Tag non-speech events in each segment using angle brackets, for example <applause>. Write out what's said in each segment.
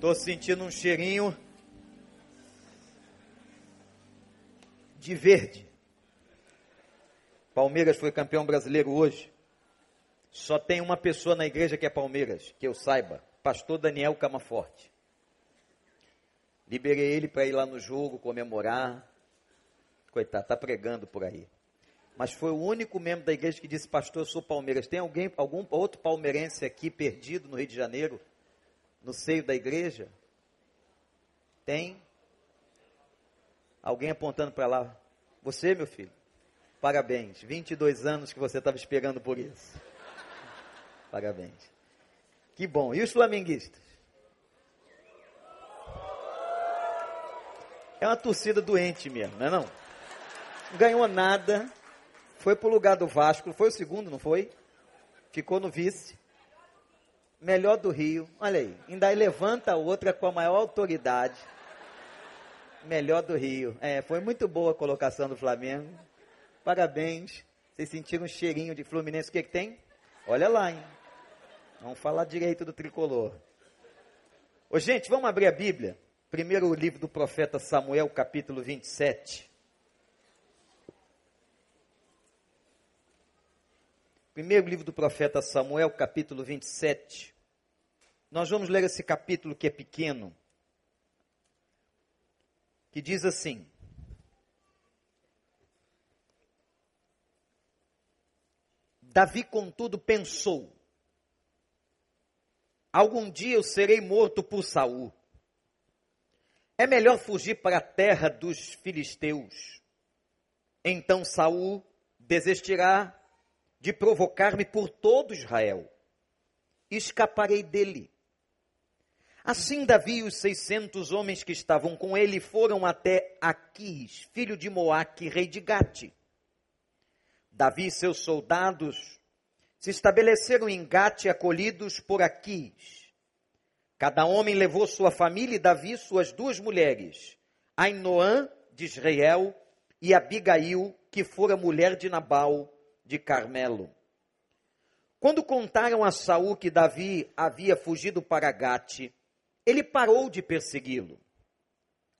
Tô sentindo um cheirinho de verde. Palmeiras foi campeão brasileiro hoje. Só tem uma pessoa na igreja que é Palmeiras, que eu saiba, pastor Daniel Camaforte. Liberei ele para ir lá no jogo comemorar. Coitado, tá pregando por aí. Mas foi o único membro da igreja que disse, pastor, eu sou Palmeiras. Tem alguém, algum outro palmeirense aqui perdido no Rio de Janeiro, no seio da igreja? Tem? Alguém apontando para lá? Você, meu filho? Parabéns. 22 anos que você estava esperando por isso. Parabéns. Que bom. E os flamenguistas? É uma torcida doente mesmo, não é não? Não ganhou nada, foi para o lugar do Vasco, foi o segundo, não foi? Ficou no vice. Melhor do Rio. Olha aí, ainda levanta outra com a maior autoridade. Melhor do Rio. É, foi muito boa a colocação do Flamengo. Parabéns. Vocês sentiram um cheirinho de Fluminense. O que, que tem? Olha lá, hein? Vamos falar direito do tricolor. Ô, gente, vamos abrir a Bíblia. Primeiro o livro do profeta Samuel, capítulo 27. Primeiro livro do profeta Samuel, capítulo 27. Nós vamos ler esse capítulo que é pequeno, que diz assim: Davi, contudo, pensou: Algum dia eu serei morto por Saul. É melhor fugir para a terra dos filisteus. Então Saul desistirá de provocar-me por todo Israel. Escaparei dele. Assim Davi e os seiscentos homens que estavam com ele foram até Aquis, filho de Moaque, rei de Gate. Davi e seus soldados se estabeleceram em Gate, acolhidos por Aquis. Cada homem levou sua família e Davi suas duas mulheres, Ainoã de Israel e Abigail, que fora mulher de Nabal de Carmelo. Quando contaram a Saul que Davi havia fugido para Gate, ele parou de persegui-lo.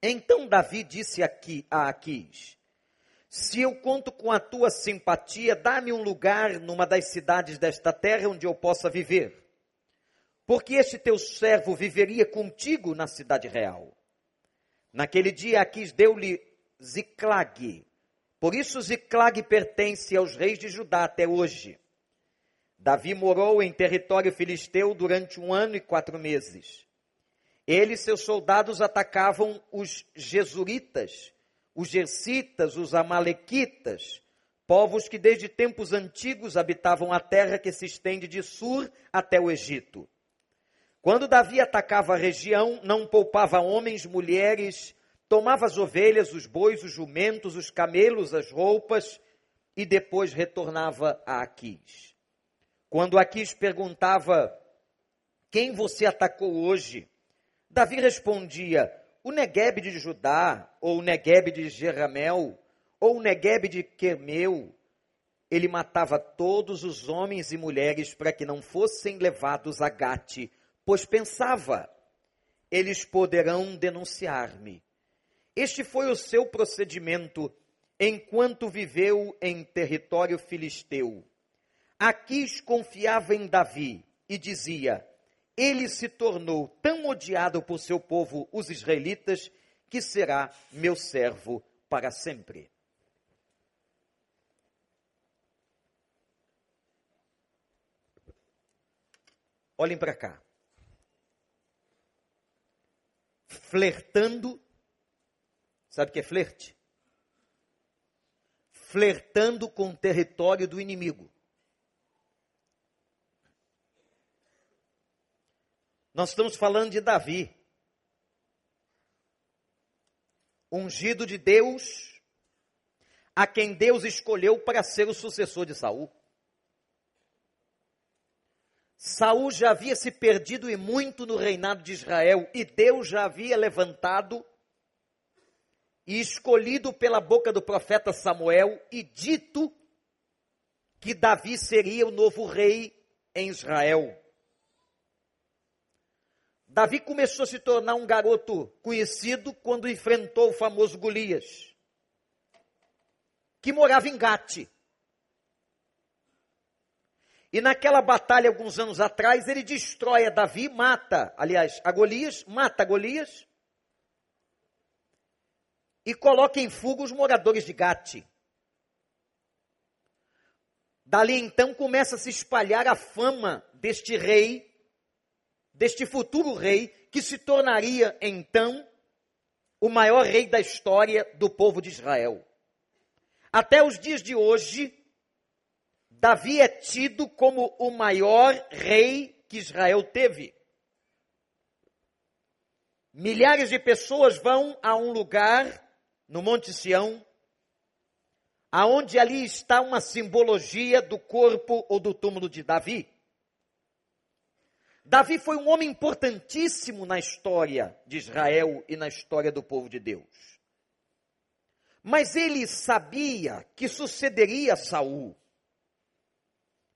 Então Davi disse aqui a Aquis: Se eu conto com a tua simpatia, dá-me um lugar numa das cidades desta terra onde eu possa viver. Porque este teu servo viveria contigo na cidade real. Naquele dia Aquis deu-lhe Ziclag, por isso Ziclag pertence aos reis de Judá até hoje. Davi morou em território filisteu durante um ano e quatro meses. Ele e seus soldados atacavam os Jesuritas, os Gersitas, os Amalequitas, povos que desde tempos antigos habitavam a terra que se estende de Sur até o Egito. Quando Davi atacava a região, não poupava homens, mulheres tomava as ovelhas, os bois, os jumentos, os camelos, as roupas e depois retornava a Aquis. Quando Aquis perguntava: Quem você atacou hoje? Davi respondia: O Negueb de Judá, ou o Negueb de Jeramel, ou o Negueb de Quermeu. Ele matava todos os homens e mulheres para que não fossem levados a Gate, pois pensava: eles poderão denunciar-me. Este foi o seu procedimento enquanto viveu em território filisteu. Aquis confiava em Davi e dizia: Ele se tornou tão odiado por seu povo, os israelitas, que será meu servo para sempre. Olhem para cá. Flertando Sabe o que é flerte? Flertando com o território do inimigo. Nós estamos falando de Davi, ungido de Deus, a quem Deus escolheu para ser o sucessor de Saul. Saul já havia se perdido e muito no reinado de Israel, e Deus já havia levantado e escolhido pela boca do profeta Samuel e dito que Davi seria o novo rei em Israel. Davi começou a se tornar um garoto conhecido quando enfrentou o famoso Golias, que morava em Gate. E naquela batalha, alguns anos atrás, ele destrói a Davi, mata, aliás, a Golias, mata a Golias, e coloca em fuga os moradores de Gate. Dali então começa a se espalhar a fama deste rei, deste futuro rei, que se tornaria então o maior rei da história do povo de Israel. Até os dias de hoje, Davi é tido como o maior rei que Israel teve. Milhares de pessoas vão a um lugar no Monte Sião aonde ali está uma simbologia do corpo ou do túmulo de Davi. Davi foi um homem importantíssimo na história de Israel e na história do povo de Deus. Mas ele sabia que sucederia Saul.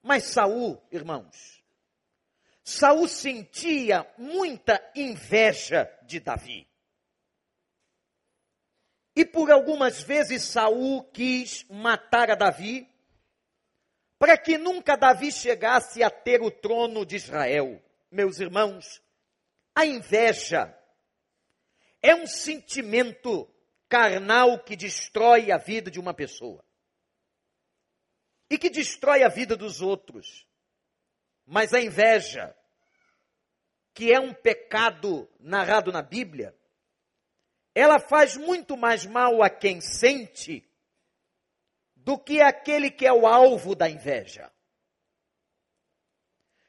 Mas Saul, irmãos, Saul sentia muita inveja de Davi. E por algumas vezes Saul quis matar a Davi, para que nunca Davi chegasse a ter o trono de Israel. Meus irmãos, a inveja é um sentimento carnal que destrói a vida de uma pessoa e que destrói a vida dos outros. Mas a inveja, que é um pecado narrado na Bíblia, ela faz muito mais mal a quem sente do que aquele que é o alvo da inveja.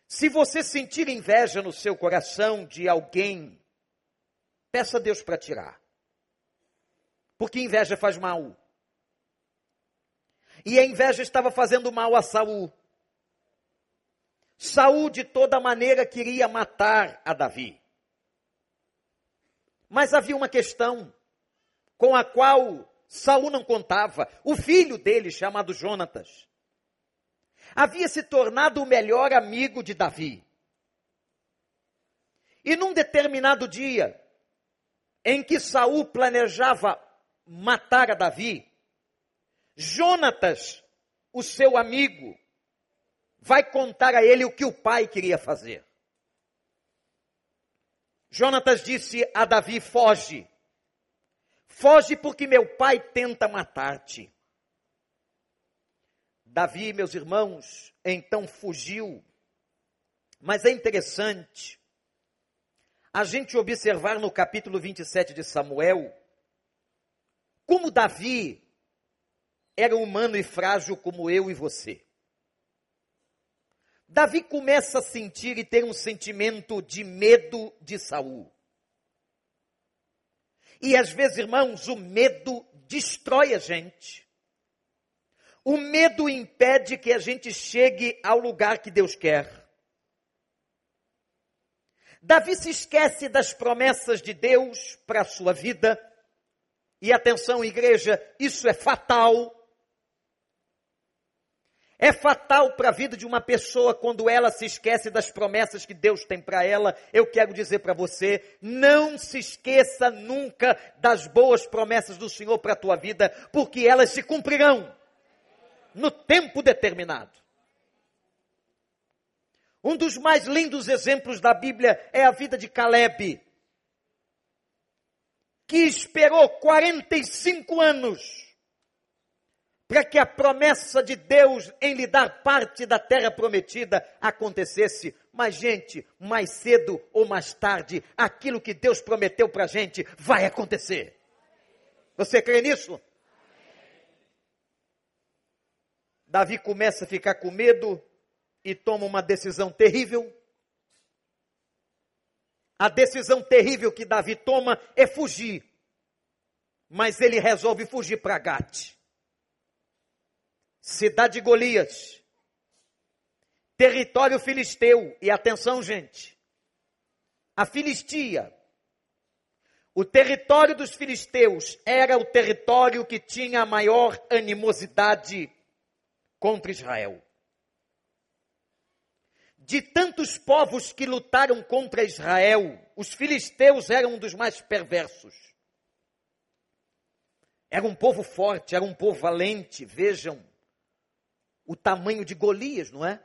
Se você sentir inveja no seu coração de alguém, peça a Deus para tirar. Porque inveja faz mal. E a inveja estava fazendo mal a Saul. Saul de toda maneira queria matar a Davi. Mas havia uma questão com a qual Saul não contava. O filho dele, chamado Jonatas, havia se tornado o melhor amigo de Davi. E num determinado dia, em que Saul planejava matar a Davi, Jonatas, o seu amigo, vai contar a ele o que o pai queria fazer. Jonatas disse a Davi: Foge. Foge porque meu pai tenta matar-te. Davi, meus irmãos, então fugiu. Mas é interessante a gente observar no capítulo 27 de Samuel como Davi era humano e frágil como eu e você. Davi começa a sentir e ter um sentimento de medo de Saul. E às vezes, irmãos, o medo destrói a gente. O medo impede que a gente chegue ao lugar que Deus quer. Davi se esquece das promessas de Deus para a sua vida. E atenção, igreja, isso é fatal é fatal para a vida de uma pessoa quando ela se esquece das promessas que Deus tem para ela. Eu quero dizer para você, não se esqueça nunca das boas promessas do Senhor para a tua vida, porque elas se cumprirão no tempo determinado. Um dos mais lindos exemplos da Bíblia é a vida de Caleb, que esperou 45 anos para que a promessa de Deus em lhe dar parte da terra prometida acontecesse. Mas, gente, mais cedo ou mais tarde, aquilo que Deus prometeu para a gente vai acontecer. Você crê nisso? Davi começa a ficar com medo e toma uma decisão terrível. A decisão terrível que Davi toma é fugir. Mas ele resolve fugir para Gate cidade de Golias, território filisteu, e atenção, gente, a Filistia, o território dos filisteus era o território que tinha a maior animosidade contra Israel. de tantos povos que lutaram contra Israel, os filisteus eram um dos mais perversos. Era um povo forte, era um povo valente. Vejam o tamanho de Golias, não é?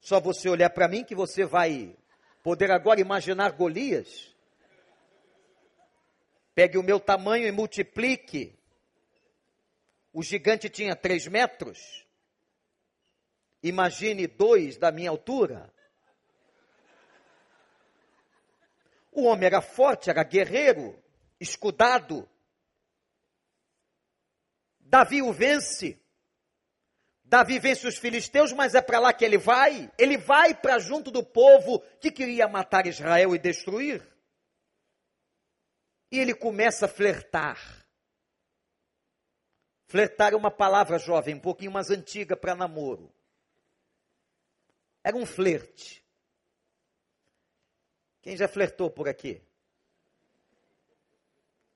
Só você olhar para mim que você vai poder agora imaginar Golias. Pegue o meu tamanho e multiplique. O gigante tinha três metros. Imagine dois da minha altura. O homem era forte, era guerreiro, escudado. Davi o vence. Davi vence os filisteus, mas é para lá que ele vai. Ele vai para junto do povo que queria matar Israel e destruir. E ele começa a flertar. Flertar é uma palavra jovem, um pouquinho mais antiga para namoro. Era um flerte. Quem já flertou por aqui?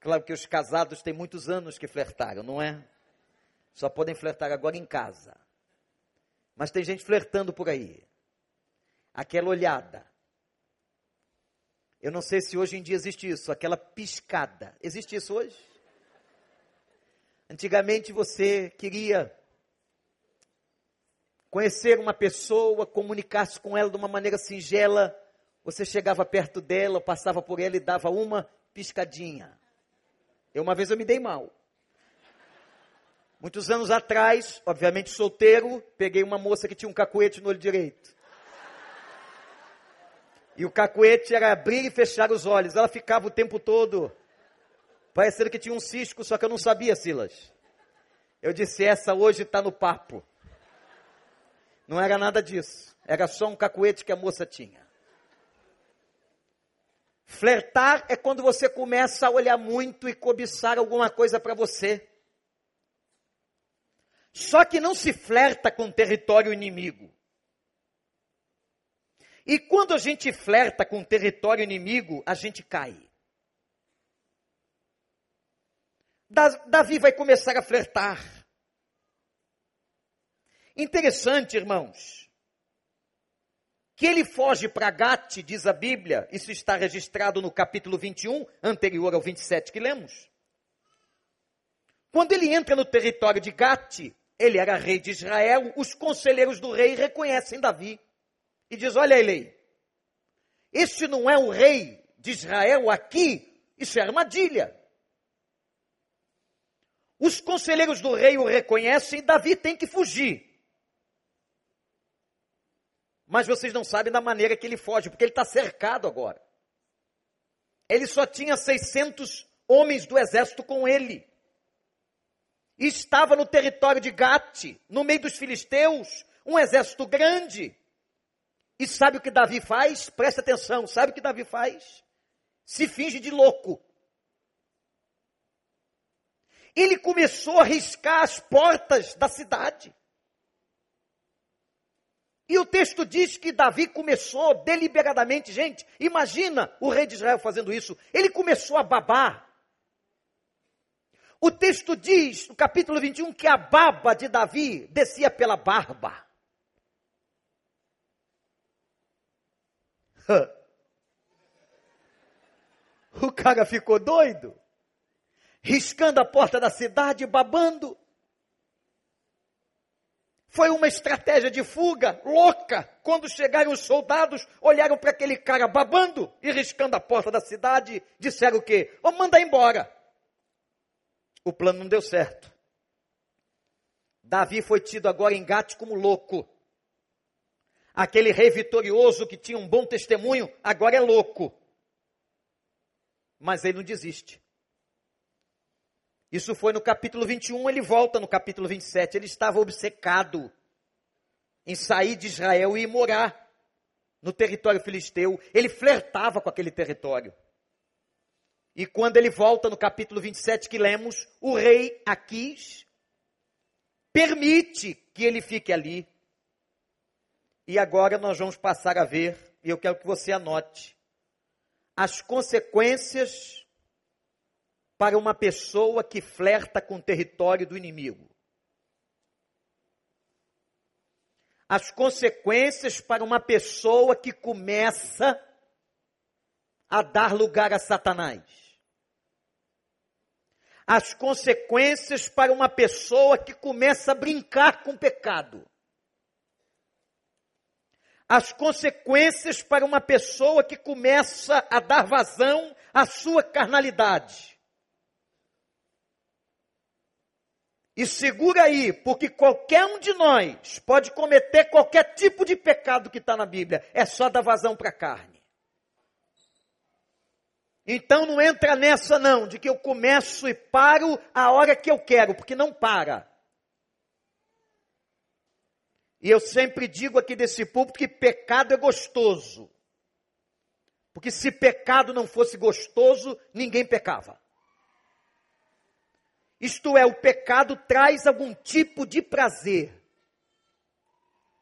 Claro que os casados têm muitos anos que flertaram, não é? Só podem flertar agora em casa. Mas tem gente flertando por aí. Aquela olhada. Eu não sei se hoje em dia existe isso, aquela piscada. Existe isso hoje? Antigamente você queria conhecer uma pessoa, comunicar-se com ela de uma maneira singela, você chegava perto dela, passava por ela e dava uma piscadinha. Eu uma vez eu me dei mal. Muitos anos atrás, obviamente solteiro, peguei uma moça que tinha um cacuete no olho direito. E o cacuete era abrir e fechar os olhos. Ela ficava o tempo todo parecendo que tinha um cisco, só que eu não sabia, Silas. Eu disse: essa hoje está no papo. Não era nada disso. Era só um cacuete que a moça tinha. Flertar é quando você começa a olhar muito e cobiçar alguma coisa para você. Só que não se flerta com território inimigo. E quando a gente flerta com território inimigo, a gente cai. Davi vai começar a flertar. Interessante, irmãos, que ele foge para Gate, diz a Bíblia, isso está registrado no capítulo 21, anterior ao 27 que lemos. Quando ele entra no território de Gate, ele era rei de Israel, os conselheiros do rei reconhecem Davi e diz: Olha, Elei, este não é o rei de Israel aqui, isso é armadilha. Os conselheiros do rei o reconhecem Davi tem que fugir. Mas vocês não sabem da maneira que ele foge, porque ele está cercado agora. Ele só tinha 600 homens do exército com ele. Estava no território de Gate, no meio dos filisteus, um exército grande. E sabe o que Davi faz? Presta atenção, sabe o que Davi faz? Se finge de louco. Ele começou a riscar as portas da cidade. E o texto diz que Davi começou deliberadamente, gente, imagina o rei de Israel fazendo isso. Ele começou a babar. O texto diz, no capítulo 21, que a baba de Davi descia pela barba. <laughs> O cara ficou doido, riscando a porta da cidade, babando. Foi uma estratégia de fuga louca. Quando chegaram os soldados, olharam para aquele cara babando e riscando a porta da cidade, disseram o quê? Vamos mandar embora. O plano não deu certo. Davi foi tido agora em Gate como louco. Aquele rei vitorioso que tinha um bom testemunho, agora é louco. Mas ele não desiste. Isso foi no capítulo 21, ele volta no capítulo 27. Ele estava obcecado em sair de Israel e morar no território filisteu. Ele flertava com aquele território. E quando ele volta no capítulo 27 que lemos, o rei Aquis permite que ele fique ali. E agora nós vamos passar a ver, e eu quero que você anote, as consequências para uma pessoa que flerta com o território do inimigo. as consequências para uma pessoa que começa a dar lugar a Satanás. As consequências para uma pessoa que começa a brincar com o pecado. As consequências para uma pessoa que começa a dar vazão à sua carnalidade. E segura aí, porque qualquer um de nós pode cometer qualquer tipo de pecado que está na Bíblia. É só dar vazão para a carne. Então não entra nessa não, de que eu começo e paro a hora que eu quero, porque não para. E eu sempre digo aqui desse público que pecado é gostoso. Porque se pecado não fosse gostoso, ninguém pecava. Isto é, o pecado traz algum tipo de prazer.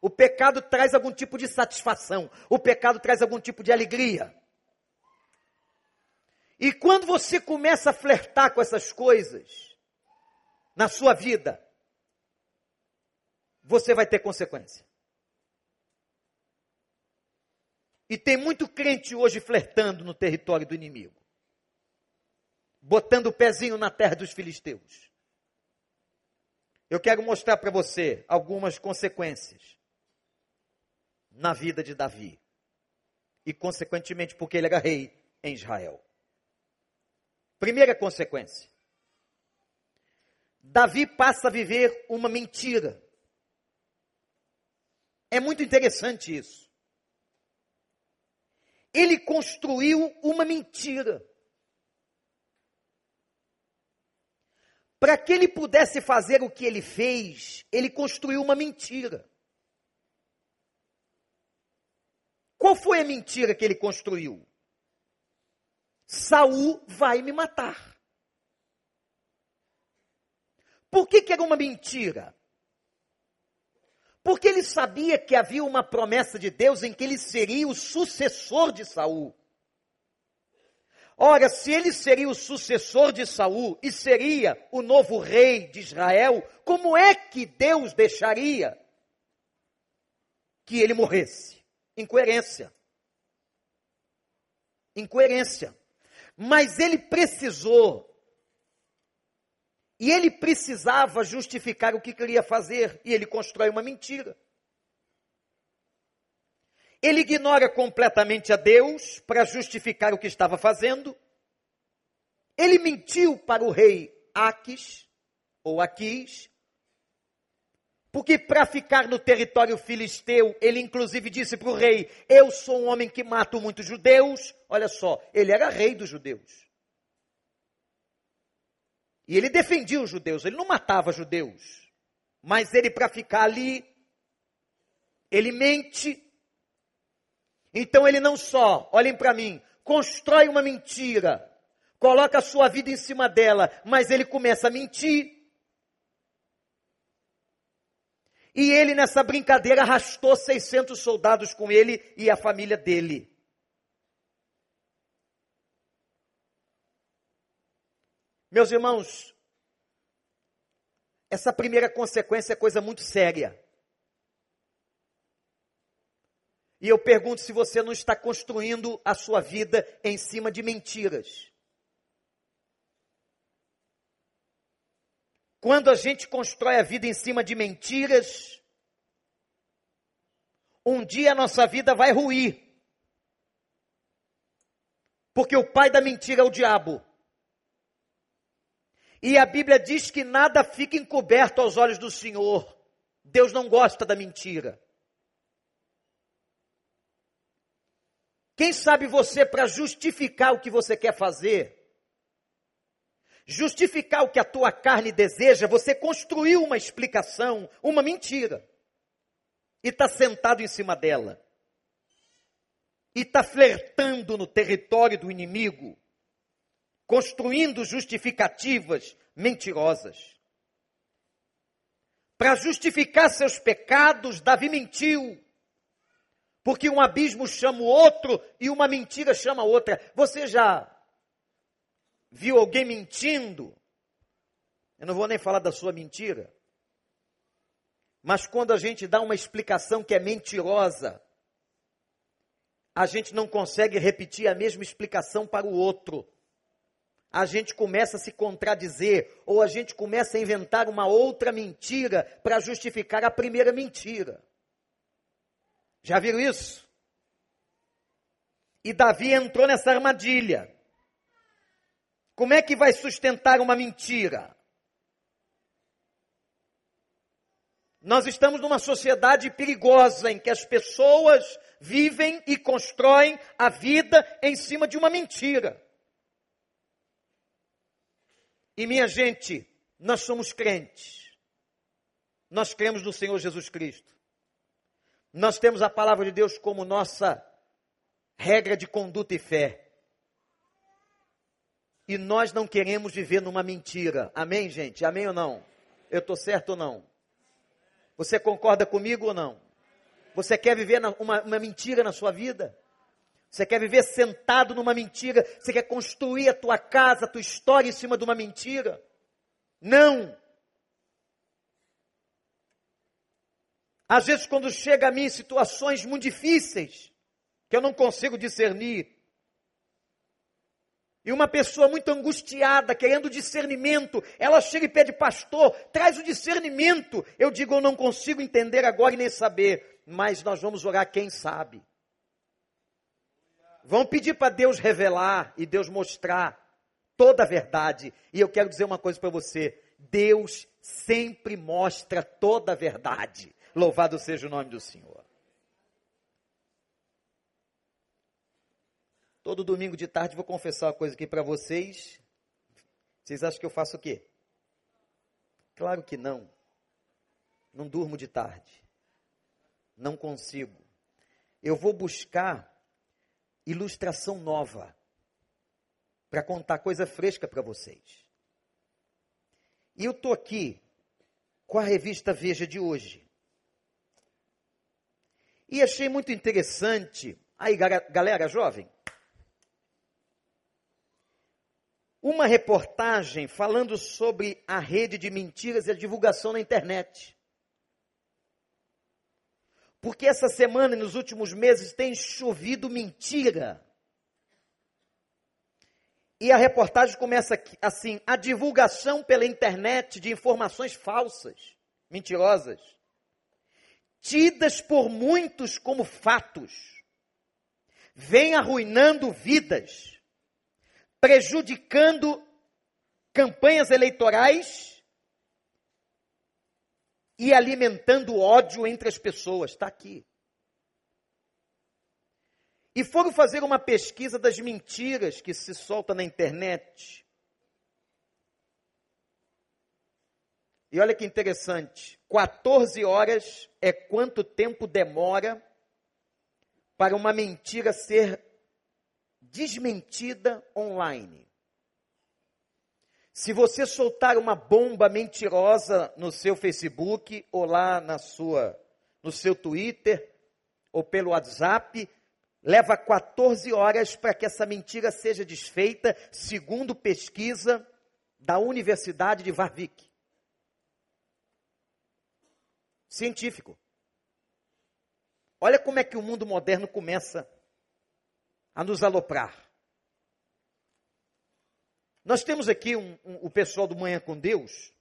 O pecado traz algum tipo de satisfação. O pecado traz algum tipo de alegria. E quando você começa a flertar com essas coisas na sua vida, você vai ter consequência. E tem muito crente hoje flertando no território do inimigo botando o pezinho na terra dos filisteus. Eu quero mostrar para você algumas consequências na vida de Davi. E, consequentemente, porque ele era rei em Israel. Primeira consequência: Davi passa a viver uma mentira. É muito interessante isso. Ele construiu uma mentira. Para que ele pudesse fazer o que ele fez, ele construiu uma mentira. Qual foi a mentira que ele construiu? Saul vai me matar. Por que, que era uma mentira? Porque ele sabia que havia uma promessa de Deus em que ele seria o sucessor de Saul. Ora, se ele seria o sucessor de Saul e seria o novo rei de Israel, como é que Deus deixaria que ele morresse? Incoerência. Incoerência. Mas ele precisou. E ele precisava justificar o que queria fazer. E ele constrói uma mentira. Ele ignora completamente a Deus para justificar o que estava fazendo. Ele mentiu para o rei Aquis, ou Aquis, porque para ficar no território filisteu, ele inclusive disse para o rei: Eu sou um homem que mato muitos judeus. Olha só, ele era rei dos judeus. E ele defendia os judeus, ele não matava judeus. Mas ele, para ficar ali, ele mente então ele não só, olhem para mim, constrói uma mentira, coloca a sua vida em cima dela, mas ele começa a mentir. E ele, nessa brincadeira, arrastou 600 soldados com ele e a família dele. Meus irmãos, essa primeira consequência é coisa muito séria. E eu pergunto se você não está construindo a sua vida em cima de mentiras. Quando a gente constrói a vida em cima de mentiras, um dia a nossa vida vai ruir. Porque o pai da mentira é o diabo. E a Bíblia diz que nada fica encoberto aos olhos do Senhor. Deus não gosta da mentira. Quem sabe você, para justificar o que você quer fazer, justificar o que a tua carne deseja, você construiu uma explicação, uma mentira, e está sentado em cima dela, e está flertando no território do inimigo, construindo justificativas mentirosas. Para justificar seus pecados, Davi mentiu. Porque um abismo chama o outro e uma mentira chama a outra. Você já viu alguém mentindo? Eu não vou nem falar da sua mentira. Mas quando a gente dá uma explicação que é mentirosa, a gente não consegue repetir a mesma explicação para o outro. A gente começa a se contradizer, ou a gente começa a inventar uma outra mentira para justificar a primeira mentira. Já viram isso? E Davi entrou nessa armadilha. Como é que vai sustentar uma mentira? Nós estamos numa sociedade perigosa em que as pessoas vivem e constroem a vida em cima de uma mentira. E minha gente, nós somos crentes. Nós cremos no Senhor Jesus Cristo. Nós temos a palavra de Deus como nossa regra de conduta e fé. E nós não queremos viver numa mentira. Amém, gente? Amém ou não? Eu estou certo ou não? Você concorda comigo ou não? Você quer viver uma, uma mentira na sua vida? Você quer viver sentado numa mentira? Você quer construir a tua casa, a tua história em cima de uma mentira? Não! Às vezes, quando chega a mim situações muito difíceis, que eu não consigo discernir, e uma pessoa muito angustiada, querendo discernimento, ela chega e pede, pastor, traz o discernimento. Eu digo, eu não consigo entender agora e nem saber, mas nós vamos orar, quem sabe. Vão pedir para Deus revelar e Deus mostrar toda a verdade. E eu quero dizer uma coisa para você: Deus sempre mostra toda a verdade. Louvado seja o nome do Senhor. Todo domingo de tarde vou confessar uma coisa aqui para vocês. Vocês acham que eu faço o quê? Claro que não. Não durmo de tarde. Não consigo. Eu vou buscar ilustração nova para contar coisa fresca para vocês. E eu estou aqui com a revista Veja de hoje. E achei muito interessante. Aí, galera jovem, uma reportagem falando sobre a rede de mentiras e a divulgação na internet. Porque essa semana e nos últimos meses tem chovido mentira. E a reportagem começa assim: a divulgação pela internet de informações falsas, mentirosas, tidas por muitos como fatos, vem arruinando vidas prejudicando campanhas eleitorais e alimentando ódio entre as pessoas. Está aqui. E foram fazer uma pesquisa das mentiras que se solta na internet. E olha que interessante: 14 horas é quanto tempo demora para uma mentira ser desmentida online. Se você soltar uma bomba mentirosa no seu Facebook ou lá na sua no seu Twitter ou pelo WhatsApp, leva 14 horas para que essa mentira seja desfeita, segundo pesquisa da Universidade de Warwick. Científico. Olha como é que o mundo moderno começa a nos aloprar. Nós temos aqui um, um, o pessoal do Manhã com Deus,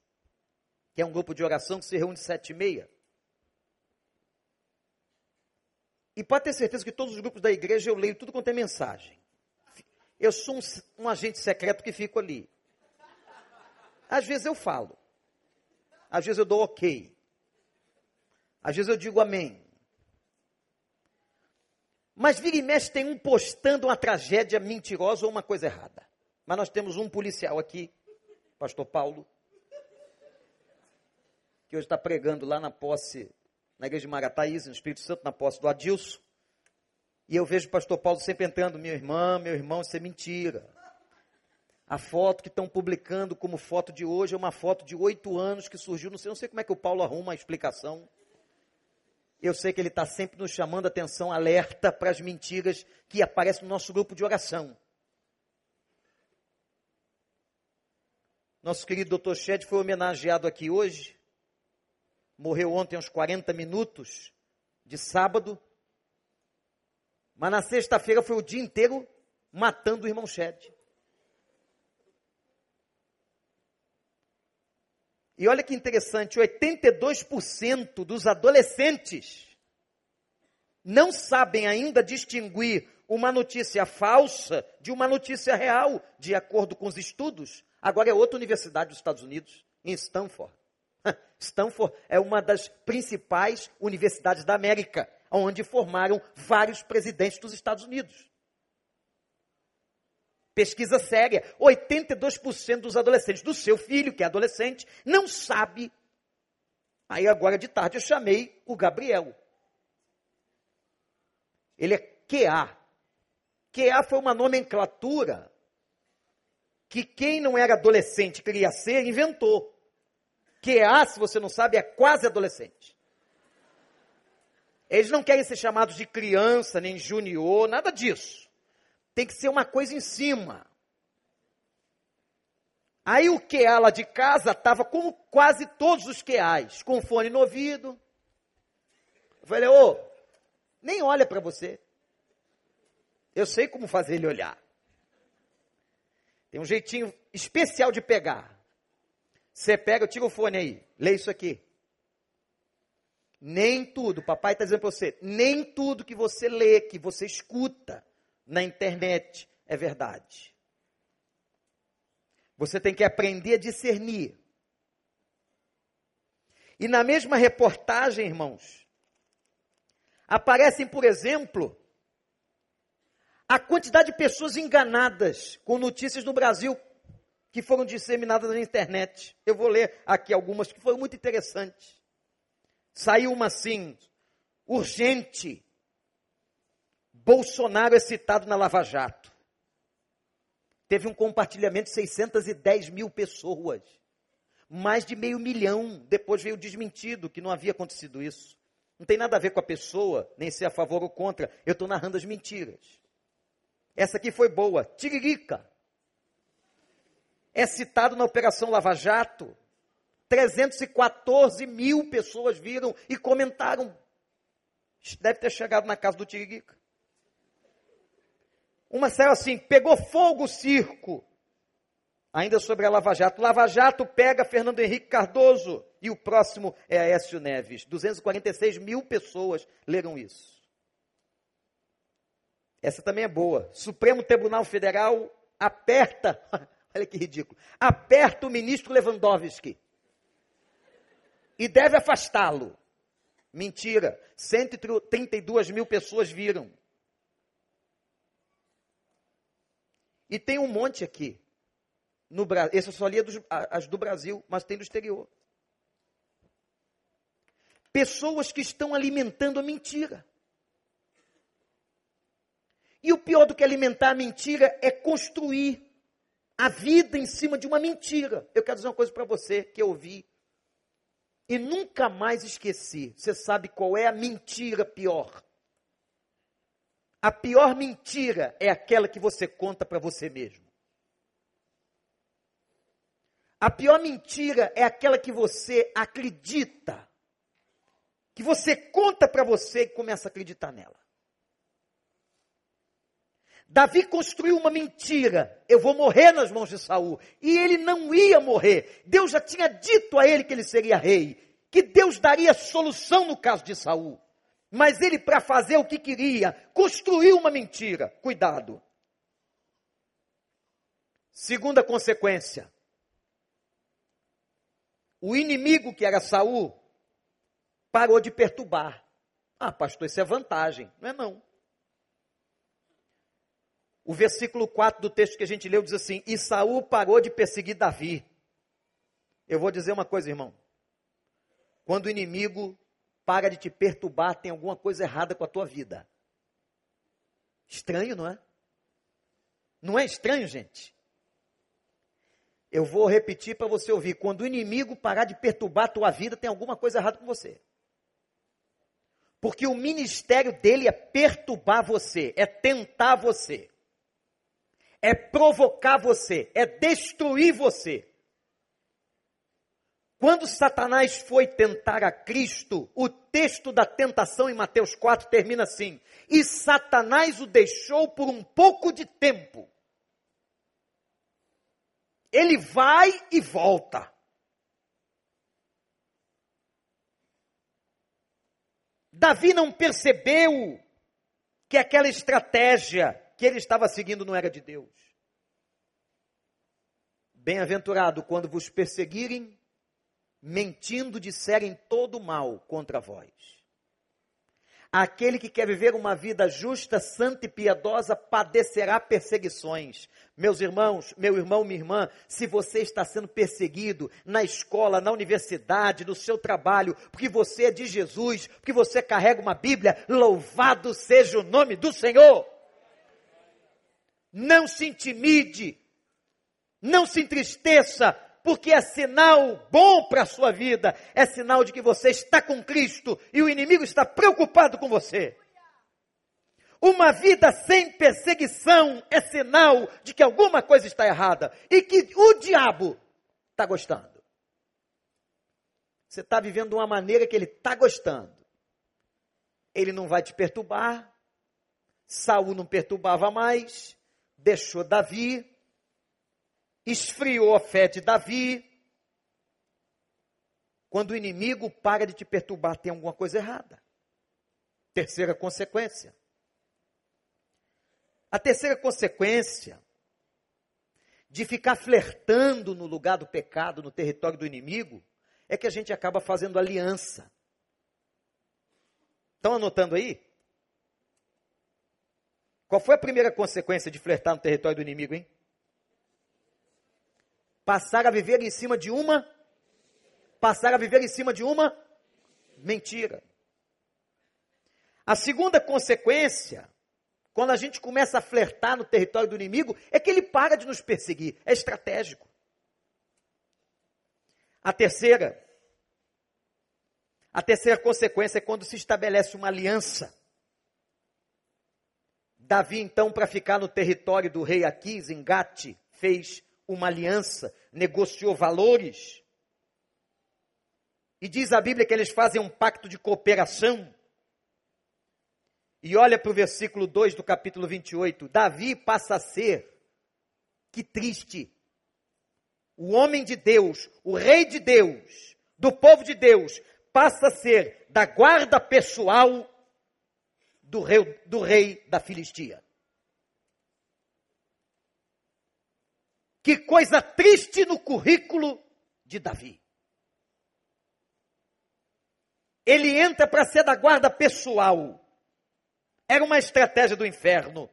que é um grupo de oração que se reúne sete e meia. E pode ter certeza que todos os grupos da igreja eu leio tudo quanto é mensagem. Eu sou um, um agente secreto que fico ali. Às vezes eu falo. Às vezes eu dou ok. Às vezes eu digo amém. Mas vira e mexe tem um postando uma tragédia mentirosa ou uma coisa errada. Mas nós temos um policial aqui, pastor Paulo, que hoje está pregando lá na posse, na igreja de Marataízes, no Espírito Santo, na posse do Adilson. E eu vejo o pastor Paulo sempre entrando, minha irmã, meu irmão, isso é mentira. A foto que estão publicando como foto de hoje é uma foto de oito anos que surgiu, não sei, não sei como é que o Paulo arruma a explicação. Eu sei que ele está sempre nos chamando a atenção, alerta para as mentiras que aparecem no nosso grupo de oração. Nosso querido doutor Shed foi homenageado aqui hoje. morreu ontem aos 40 minutos de sábado. Mas na sexta-feira foi o dia inteiro matando o irmão Shed. E olha que interessante, 82% dos adolescentes não sabem ainda distinguir uma notícia falsa de uma notícia real, de acordo com os estudos. Agora é outra universidade dos Estados Unidos, em Stanford. <laughs> Stanford é uma das principais universidades da América, onde formaram vários presidentes dos Estados Unidos. Pesquisa séria: 82% dos adolescentes do seu filho, que é adolescente, não sabe. Aí agora de tarde eu chamei o Gabriel. Ele é QA. QA foi uma nomenclatura que quem não era adolescente queria ser, inventou. QA, se você não sabe, é quase adolescente. Eles não querem ser chamados de criança, nem junior, nada disso. Tem que ser uma coisa em cima. Aí o QA lá de casa estava como quase todos os QAs, com fone no ouvido. Eu falei, ô, nem olha para você. Eu sei como fazer ele olhar. Tem um jeitinho especial de pegar. Você pega, tira o fone aí, lê isso aqui. Nem tudo, papai está dizendo para você, nem tudo que você lê, que você escuta na internet é verdade. Você tem que aprender a discernir. E na mesma reportagem, irmãos, aparecem, por exemplo, a quantidade de pessoas enganadas com notícias no Brasil que foram disseminadas na internet. Eu vou ler aqui algumas que foram muito interessantes. Saiu uma assim, urgente. Bolsonaro é citado na Lava Jato. Teve um compartilhamento de 610 mil pessoas. Mais de meio milhão. Depois veio desmentido que não havia acontecido isso. Não tem nada a ver com a pessoa, nem ser a favor ou contra. Eu estou narrando as mentiras. Essa aqui foi boa. Tiririca. É citado na Operação Lava Jato. 314 mil pessoas viram e comentaram. Deve ter chegado na casa do Tiririca. Uma saiu assim: pegou fogo o circo. Ainda sobre a Lava Jato. Lava Jato pega Fernando Henrique Cardoso. E o próximo é Aécio Neves. 246 mil pessoas leram isso. Essa também é boa. Supremo Tribunal Federal aperta, <laughs> olha que ridículo, aperta o ministro Lewandowski e deve afastá-lo. Mentira. 132 mil pessoas viram. E tem um monte aqui. No Brasil. Esse eu só li as do Brasil, mas tem do exterior. Pessoas que estão alimentando a mentira. E o pior do que alimentar a mentira é construir a vida em cima de uma mentira. Eu quero dizer uma coisa para você que eu ouvi e nunca mais esqueci. Você sabe qual é a mentira pior? A pior mentira é aquela que você conta para você mesmo. A pior mentira é aquela que você acredita. Que você conta para você e começa a acreditar nela. Davi construiu uma mentira. Eu vou morrer nas mãos de Saul. E ele não ia morrer. Deus já tinha dito a ele que ele seria rei, que Deus daria solução no caso de Saul. Mas ele, para fazer o que queria, construiu uma mentira. Cuidado. Segunda consequência. O inimigo que era Saul parou de perturbar. Ah, pastor, isso é vantagem. Não é não. O versículo 4 do texto que a gente leu diz assim: E Saul parou de perseguir Davi. Eu vou dizer uma coisa, irmão. Quando o inimigo para de te perturbar, tem alguma coisa errada com a tua vida. Estranho, não é? Não é estranho, gente? Eu vou repetir para você ouvir. Quando o inimigo parar de perturbar a tua vida, tem alguma coisa errada com você. Porque o ministério dele é perturbar você, é tentar você é provocar você, é destruir você. Quando Satanás foi tentar a Cristo, o texto da tentação em Mateus 4 termina assim: E Satanás o deixou por um pouco de tempo. Ele vai e volta. Davi não percebeu que aquela estratégia que ele estava seguindo não era de Deus. Bem-aventurado quando vos perseguirem, mentindo disserem todo mal contra vós. Aquele que quer viver uma vida justa, santa e piedosa padecerá perseguições. Meus irmãos, meu irmão, minha irmã, se você está sendo perseguido na escola, na universidade, no seu trabalho, porque você é de Jesus, porque você carrega uma Bíblia, louvado seja o nome do Senhor. Não se intimide, não se entristeça, porque é sinal bom para a sua vida, é sinal de que você está com Cristo e o inimigo está preocupado com você. Uma vida sem perseguição é sinal de que alguma coisa está errada e que o diabo está gostando. Você está vivendo de uma maneira que ele está gostando. Ele não vai te perturbar. Saul não perturbava mais, deixou Davi, esfriou a fé de Davi. Quando o inimigo para de te perturbar, tem alguma coisa errada. Terceira consequência. A terceira consequência de ficar flertando no lugar do pecado, no território do inimigo, é que a gente acaba fazendo aliança. Estão anotando aí? Qual foi a primeira consequência de flertar no território do inimigo, hein? Passar a viver em cima de uma passar a viver em cima de uma mentira. A segunda consequência, quando a gente começa a flertar no território do inimigo, é que ele para de nos perseguir. É estratégico. A terceira, a terceira consequência é quando se estabelece uma aliança. Davi, então, para ficar no território do rei Aquis, em Gate, fez uma aliança, negociou valores. E diz a Bíblia que eles fazem um pacto de cooperação. E olha para o versículo 2 do capítulo 28. Davi passa a ser, que triste, o homem de Deus, o rei de Deus, do povo de Deus, passa a ser da guarda pessoal do rei, do rei da Filistia. Que coisa triste no currículo de Davi. Ele entra para ser da guarda pessoal. Era uma estratégia do inferno.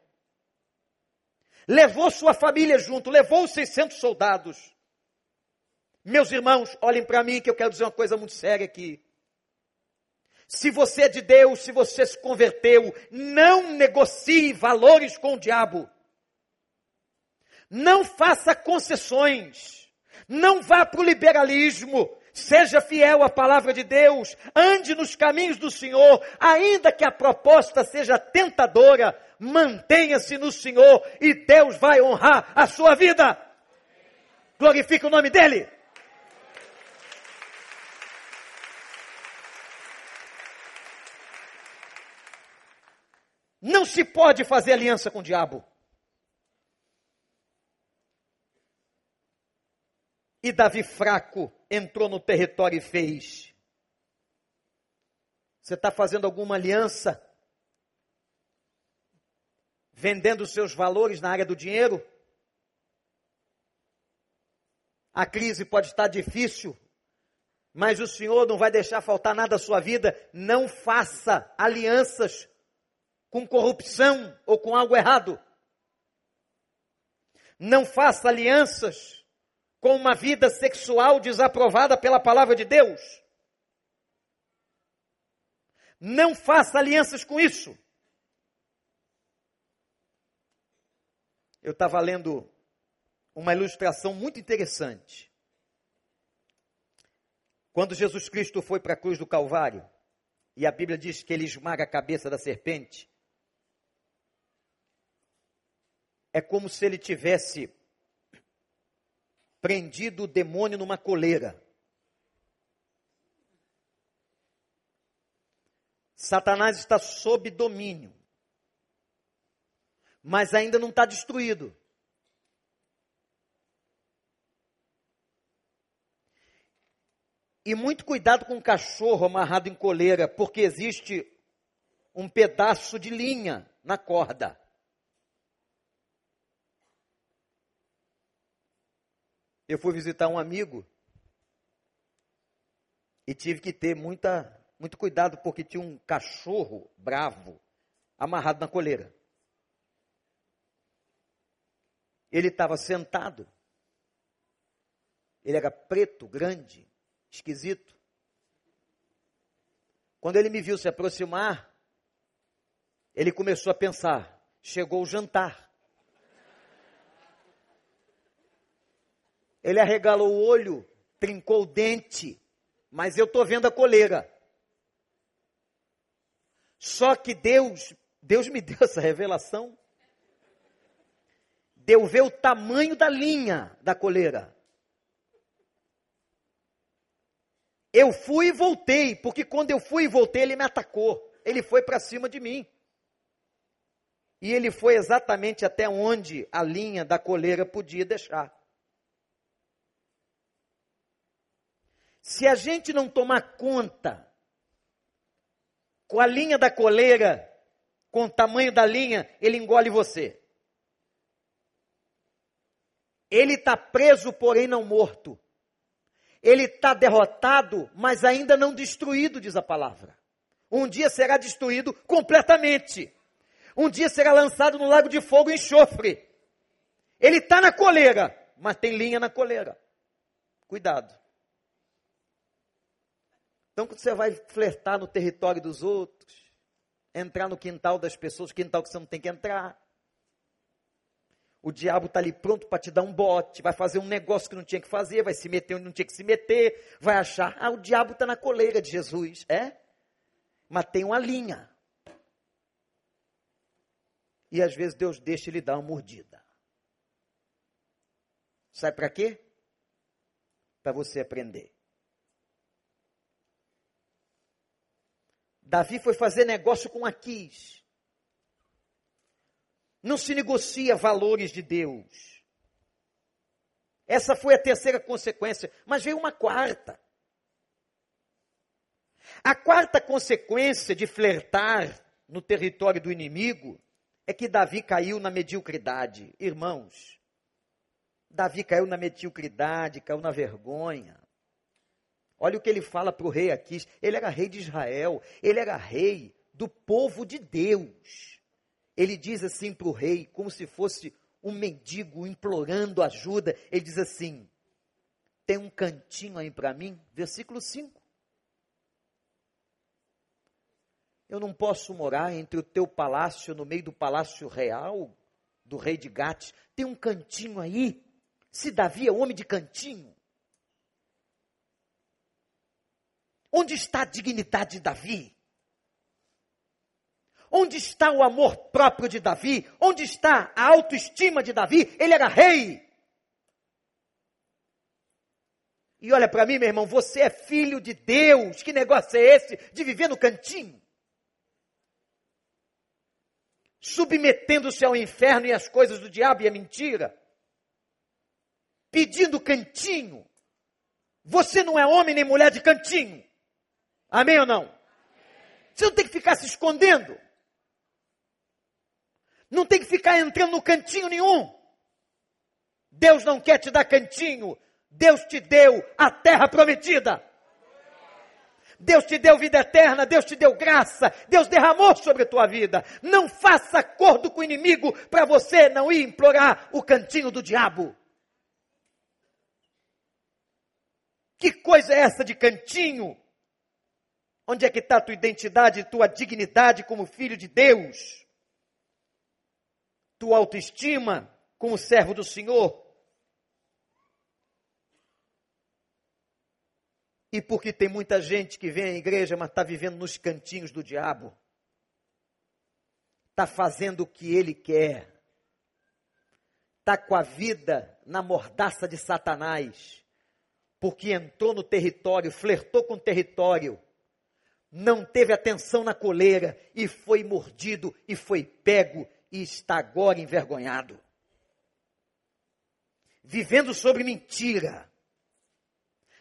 Levou sua família junto, levou os 600 soldados. Meus irmãos, olhem para mim que eu quero dizer uma coisa muito séria aqui. Se você é de Deus, se você se converteu, não negocie valores com o diabo. Não faça concessões. Não vá para o liberalismo. Seja fiel à palavra de Deus. Ande nos caminhos do Senhor. Ainda que a proposta seja tentadora, mantenha-se no Senhor e Deus vai honrar a sua vida. Glorifique o nome dEle. Não se pode fazer aliança com o diabo. E Davi fraco entrou no território e fez. Você está fazendo alguma aliança? Vendendo seus valores na área do dinheiro? A crise pode estar difícil, mas o Senhor não vai deixar faltar nada à sua vida. Não faça alianças com corrupção ou com algo errado. Não faça alianças com uma vida sexual desaprovada pela palavra de Deus. Não faça alianças com isso. Eu estava lendo uma ilustração muito interessante. Quando Jesus Cristo foi para a cruz do Calvário, e a Bíblia diz que ele esmaga a cabeça da serpente, é como se ele tivesse prendido o demônio numa coleira. Satanás está sob domínio, mas ainda não está destruído. E muito cuidado com o cachorro amarrado em coleira, porque existe um pedaço de linha na corda. Eu fui visitar um amigo e tive que ter muita, muito cuidado porque tinha um cachorro bravo amarrado na coleira. Ele estava sentado. Ele era preto, grande, esquisito. Quando ele me viu se aproximar, ele começou a pensar: chegou o jantar. Ele arregalou o olho, trincou o dente, mas eu estou vendo a coleira. Só que Deus, Deus me <laughs> deu essa revelação. Deu ver o tamanho da linha da coleira. Eu fui e voltei, porque quando eu fui e voltei, ele me atacou. Ele foi para cima de mim. E ele foi exatamente até onde a linha da coleira podia deixar. Se a gente não tomar conta com a linha da coleira, com o tamanho da linha, ele engole você. Ele está preso, porém não morto. Ele está derrotado, mas ainda não destruído, diz a palavra. Um dia será destruído completamente. Um dia será lançado no lago de fogo e enxofre. Ele está na coleira, mas tem linha na coleira. Cuidado. Então, quando você vai flertar no território dos outros, entrar no quintal das pessoas, quintal que você não tem que entrar, o diabo está ali pronto para te dar um bote, vai fazer um negócio que não tinha que fazer, vai se meter onde não tinha que se meter, vai achar, ah, o diabo está na coleira de Jesus. É? Mas tem uma linha. E às vezes Deus deixa ele dar uma mordida. Sabe para quê? Para você aprender. Davi foi fazer negócio com Aquis. Não se negocia valores de Deus. Essa foi a terceira consequência, mas veio uma quarta. A quarta consequência de flertar no território do inimigo é que Davi caiu na mediocridade. Irmãos, Davi caiu na mediocridade, caiu na vergonha. Olha o que ele fala para o rei Aquis. Ele era rei de Israel, ele era rei do povo de Deus ele diz assim para o rei, como se fosse um mendigo implorando ajuda. Ele diz assim: Tem um cantinho aí para mim? Versículo 5. Eu não posso morar entre o teu palácio, no meio do palácio real, do rei de Gate. Tem um cantinho aí. Se Davi é homem de cantinho. Onde está a dignidade de Davi? Onde está o amor próprio de Davi? Onde está a autoestima de Davi? Ele era rei. E olha para mim, meu irmão, você é filho de Deus. Que negócio é esse de viver no cantinho? Submetendo-se ao inferno e às coisas do diabo e a mentira. Pedindo cantinho. Você não é homem nem mulher de cantinho. Amém ou não? Você não tem que ficar se escondendo. Não tem que ficar entrando no cantinho nenhum. Deus não quer te dar cantinho. Deus te deu a terra prometida. Deus te deu vida eterna, Deus te deu graça, Deus derramou sobre a tua vida. Não faça acordo com o inimigo para você não ir implorar o cantinho do diabo. Que coisa é essa de cantinho? Onde é que está a tua identidade, tua dignidade como filho de Deus? tua autoestima como servo do Senhor. E porque tem muita gente que vem à igreja, mas está vivendo nos cantinhos do diabo. Está fazendo o que ele quer. Está com a vida na mordaça de Satanás. Porque entrou no território, flertou com o território. Não teve atenção na coleira e foi mordido e foi pego e está agora envergonhado. Vivendo sobre mentira,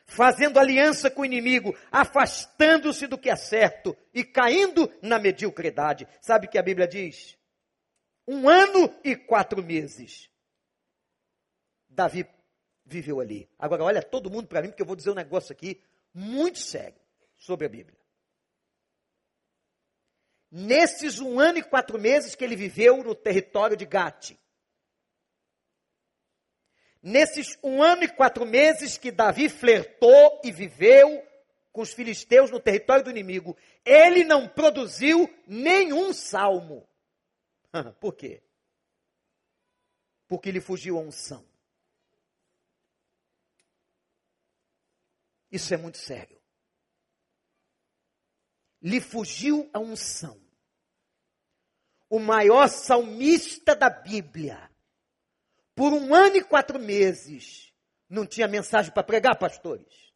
fazendo aliança com o inimigo, afastando-se do que é certo e caindo na mediocridade. Sabe o que a Bíblia diz? Um ano e quatro meses. Davi viveu ali. Agora, olha todo mundo para mim, porque eu vou dizer um negócio aqui muito sério sobre a Bíblia. Nesses um ano e quatro meses que ele viveu no território de Gate, nesses um ano e quatro meses que Davi flertou e viveu com os filisteus no território do inimigo, ele não produziu nenhum salmo. <laughs> Por quê? Porque ele fugiu à unção. Isso é muito sério. Lhe fugiu a unção. O maior salmista da Bíblia, por um ano e quatro meses, não tinha mensagem para pregar, pastores.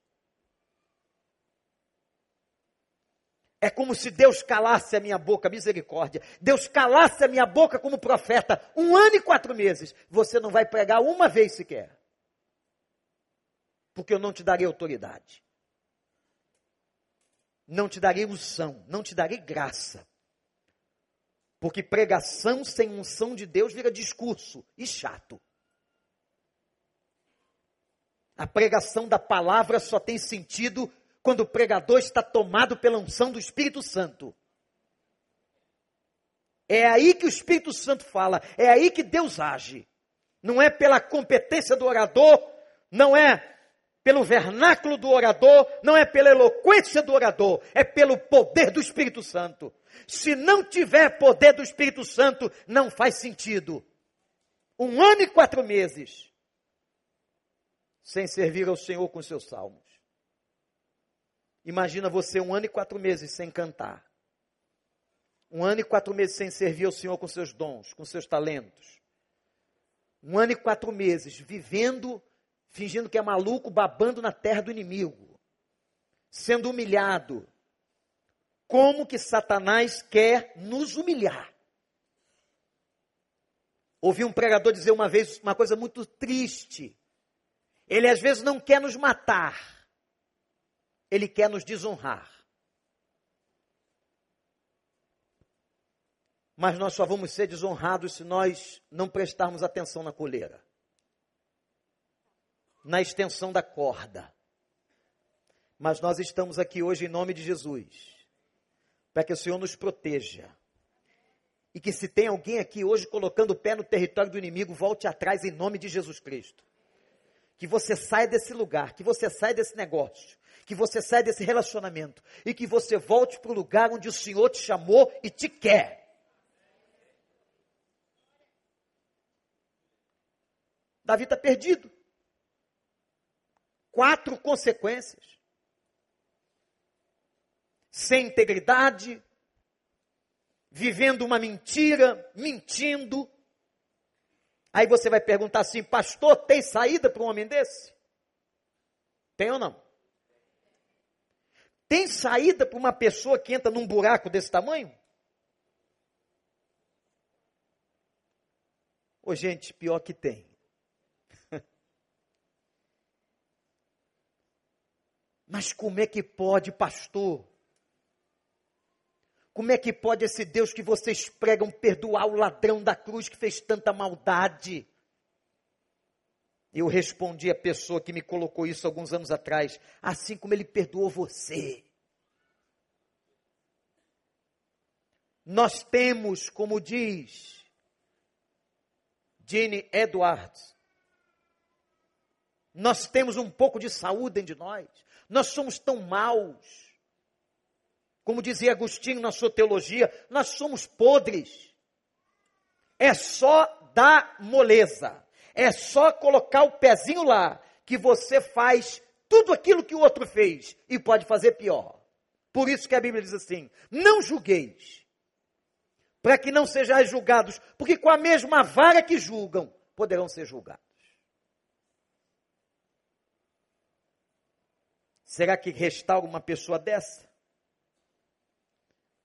É como se Deus calasse a minha boca, misericórdia. Deus calasse a minha boca como profeta, um ano e quatro meses. Você não vai pregar uma vez sequer porque eu não te darei autoridade. Não te darei unção, não te darei graça. Porque pregação sem unção de Deus vira discurso e chato. A pregação da palavra só tem sentido quando o pregador está tomado pela unção do Espírito Santo. É aí que o Espírito Santo fala, é aí que Deus age. Não é pela competência do orador, não é pelo vernáculo do orador, não é pela eloquência do orador, é pelo poder do Espírito Santo. Se não tiver poder do Espírito Santo, não faz sentido. Um ano e quatro meses sem servir ao Senhor com seus salmos. Imagina você um ano e quatro meses sem cantar. Um ano e quatro meses sem servir ao Senhor com seus dons, com seus talentos. Um ano e quatro meses vivendo fingindo que é maluco, babando na terra do inimigo, sendo humilhado. Como que Satanás quer nos humilhar? Ouvi um pregador dizer uma vez uma coisa muito triste. Ele às vezes não quer nos matar, ele quer nos desonrar. Mas nós só vamos ser desonrados se nós não prestarmos atenção na coleira na extensão da corda. Mas nós estamos aqui hoje em nome de Jesus, para que o Senhor nos proteja. E que se tem alguém aqui hoje colocando o pé no território do inimigo, volte atrás em nome de Jesus Cristo. Que você saia desse lugar, que você saia desse negócio, que você saia desse relacionamento e que você volte para o lugar onde o Senhor te chamou e te quer. Davi está perdido quatro consequências. Sem integridade, vivendo uma mentira, mentindo. Aí você vai perguntar assim, pastor, tem saída para um homem desse? Tem ou não? Tem saída para uma pessoa que entra num buraco desse tamanho? Ô, gente, pior que tem. Mas como é que pode, pastor? Como é que pode esse Deus que vocês pregam perdoar o ladrão da cruz que fez tanta maldade? Eu respondi à pessoa que me colocou isso alguns anos atrás, assim como ele perdoou você. Nós temos, como diz Jenny Edwards, nós temos um pouco de saúde dentro de nós. Nós somos tão maus. Como dizia Agostinho na sua teologia, nós somos podres. É só dar moleza. É só colocar o pezinho lá que você faz tudo aquilo que o outro fez e pode fazer pior. Por isso que a Bíblia diz assim: não julgueis, para que não sejais julgados, porque com a mesma vara que julgam, poderão ser julgados. Será que restaura uma pessoa dessa?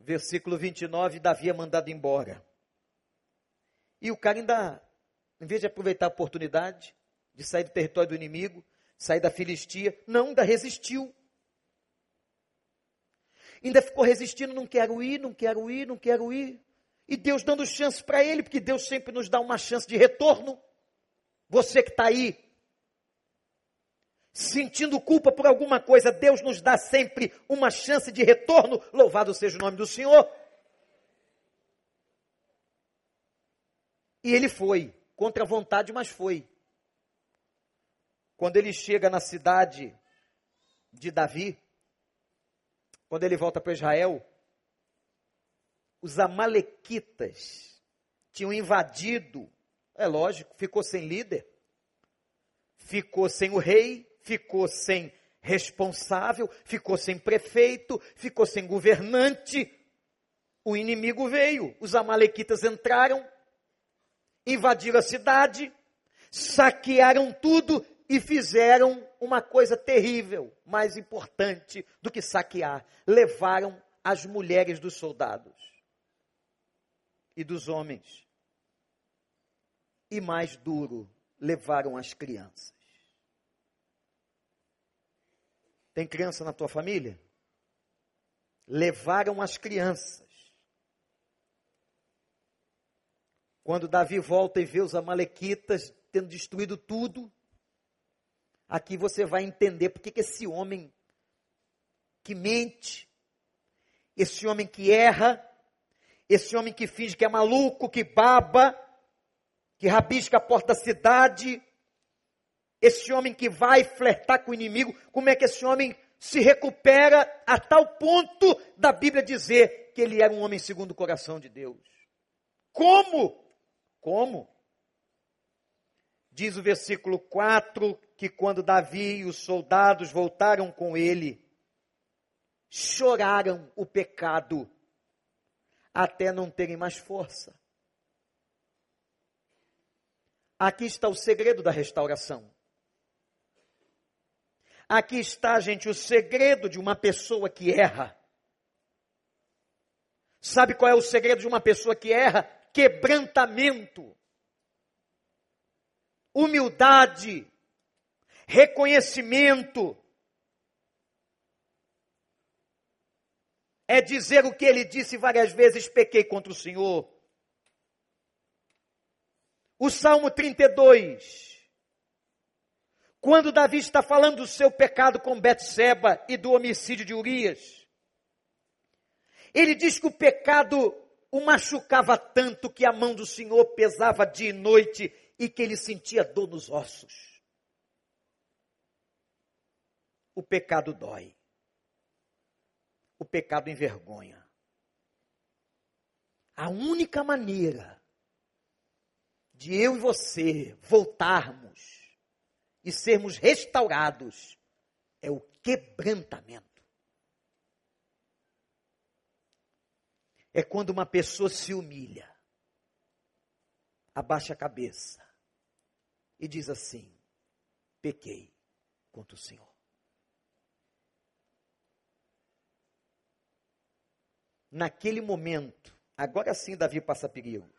versículo 29, Davi é mandado embora. E o cara ainda, em vez de aproveitar a oportunidade de sair do território do inimigo, sair da Filistia, não, ainda resistiu. Ainda ficou resistindo, não quero ir, não quero ir, não quero ir. E Deus dando chance para ele, porque Deus sempre nos dá uma chance de retorno. Você que está aí, sentindo culpa por alguma coisa, Deus nos dá sempre uma chance de retorno. Louvado seja o nome do Senhor. E ele foi, contra a vontade, mas foi. Quando ele chega na cidade de Davi, quando ele volta para Israel, os amalequitas tinham invadido, é lógico, ficou sem líder, ficou sem o rei, ficou sem responsável, ficou sem prefeito, ficou sem governante. O inimigo veio, os amalequitas entraram, invadiram a cidade, saquearam tudo e fizeram uma coisa terrível, mais importante do que saquear: levaram as mulheres dos soldados e dos homens. E mais duro, levaram as crianças. Tem criança na tua família? Levaram as crianças. Quando Davi volta e vê os amalequitas tendo destruído tudo, aqui você vai entender porque que esse homem que mente, esse homem que erra, esse homem que finge que é maluco, que baba, que rabisca a porta da cidade, esse homem que vai flertar com o inimigo, como é que esse homem se recupera a tal ponto da Bíblia dizer que ele era um homem segundo o coração de Deus? Como? Como? Diz o versículo 4 que quando Davi e os soldados voltaram com ele, choraram o pecado até não terem mais força. Aqui está o segredo da restauração. Aqui está, gente, o segredo de uma pessoa que erra. Sabe qual é o segredo de uma pessoa que erra? Quebrantamento, humildade, reconhecimento. É dizer o que ele disse várias vezes: pequei contra o Senhor. O Salmo 32. Quando Davi está falando do seu pecado com Betseba e do homicídio de Urias, ele diz que o pecado o machucava tanto que a mão do Senhor pesava dia e noite e que ele sentia dor nos ossos. O pecado dói. O pecado envergonha. A única maneira de eu e você voltarmos e sermos restaurados é o quebrantamento. É quando uma pessoa se humilha, abaixa a cabeça e diz assim: pequei contra o Senhor. Naquele momento, agora sim Davi passa perigo.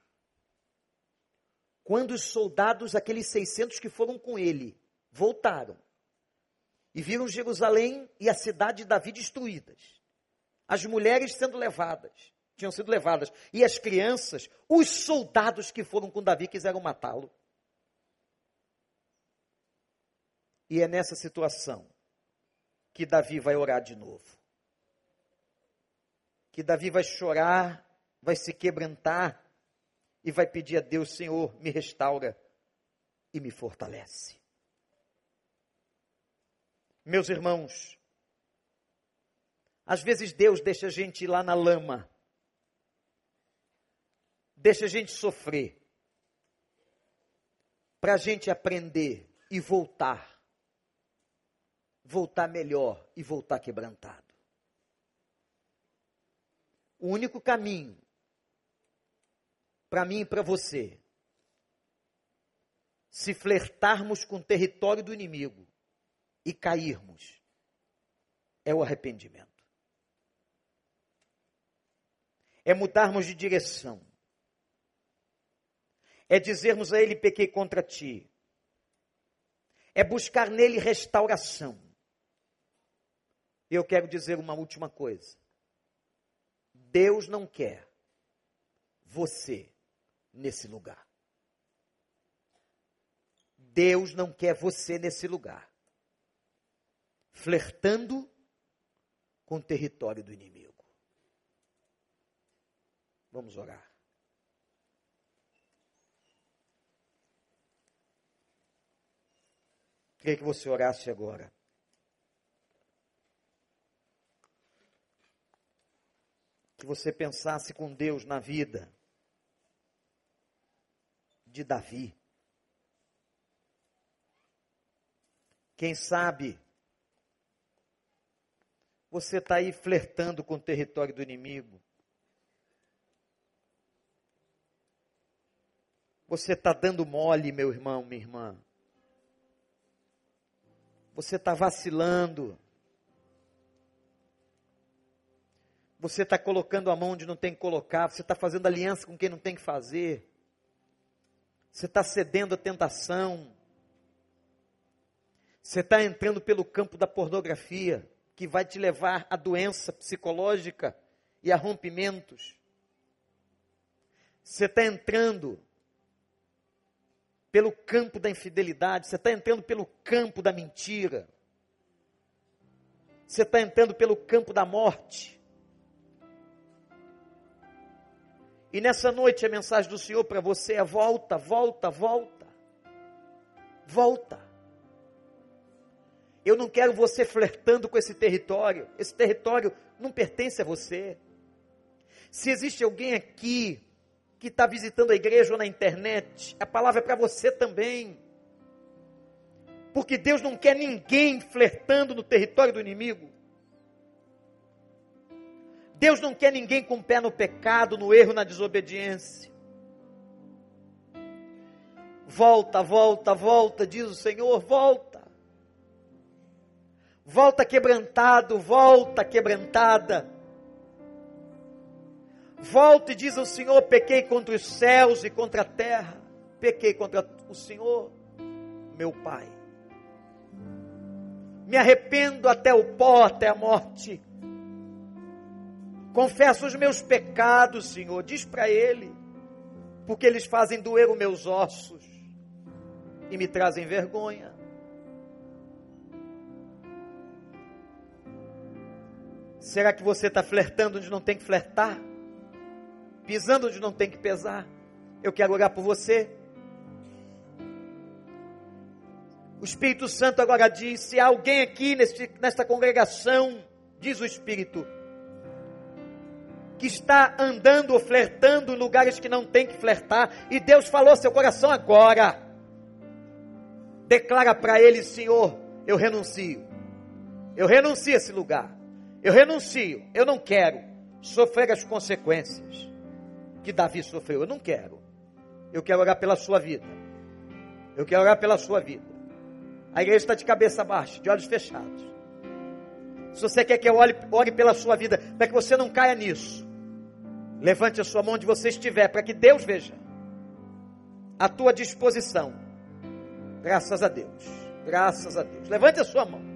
Quando os soldados, aqueles 600 que foram com ele, voltaram e viram Jerusalém e a cidade de Davi destruídas, as mulheres sendo levadas, tinham sido levadas, e as crianças, os soldados que foram com Davi quiseram matá-lo. E é nessa situação que Davi vai orar de novo. Que Davi vai chorar, vai se quebrantar e vai pedir a Deus: Senhor, me restaura e me fortalece. Meus irmãos, às vezes Deus deixa a gente ir lá na lama, deixa a gente sofrer, para a gente aprender e voltar. Voltar melhor e voltar quebrantado. O único caminho para mim e para você, se flertarmos com o território do inimigo e cairmos, é o arrependimento. é mudarmos de direção. É dizermos a Ele: pequei contra ti. É buscar nele restauração. E eu quero dizer uma última coisa. Deus não quer você nesse lugar. Deus não quer você nesse lugar. Flertando com o território do inimigo. Vamos orar. Queria que você orasse agora. Que você pensasse com Deus na vida de Davi. Quem sabe você está aí flertando com o território do inimigo. Você está dando mole, meu irmão, minha irmã. Você está vacilando. Você está colocando a mão onde não tem que colocar. Você está fazendo aliança com quem não tem que fazer. Você está cedendo à tentação. Você está entrando pelo campo da pornografia, que vai te levar à doença psicológica e a rompimentos. Você está entrando pelo campo da infidelidade, você está entrando pelo campo da mentira, você está entrando pelo campo da morte. E nessa noite a mensagem do Senhor para você é: volta, volta, volta, volta. Eu não quero você flertando com esse território, esse território não pertence a você. Se existe alguém aqui que está visitando a igreja ou na internet, a palavra é para você também. Porque Deus não quer ninguém flertando no território do inimigo. Deus não quer ninguém com o pé no pecado, no erro, na desobediência. Volta, volta, volta, diz o Senhor, volta. Volta quebrantado, volta quebrantada Volta e diz ao Senhor: pequei contra os céus e contra a terra, pequei contra o Senhor, meu Pai. Me arrependo até o pó, até a morte. Confesso os meus pecados, Senhor, diz para Ele, porque eles fazem doer os meus ossos e me trazem vergonha. Será que você está flertando onde não tem que flertar? pisando onde não tem que pesar. Eu quero orar por você. O Espírito Santo agora diz: se há alguém aqui neste, nesta congregação, diz o Espírito, que está andando ou flertando em lugares que não tem que flertar, e Deus falou seu coração agora, declara para ele: Senhor, eu renuncio, eu renuncio a esse lugar, eu renuncio, eu não quero sofrer as consequências que Davi sofreu. Eu não quero. Eu quero orar pela sua vida. Eu quero orar pela sua vida. A igreja está de cabeça baixa, de olhos fechados. Se você quer que eu ore, ore pela sua vida, para que você não caia nisso, levante a sua mão onde você estiver, para que Deus veja a tua disposição. Graças a Deus. Graças a Deus. Levante a sua mão.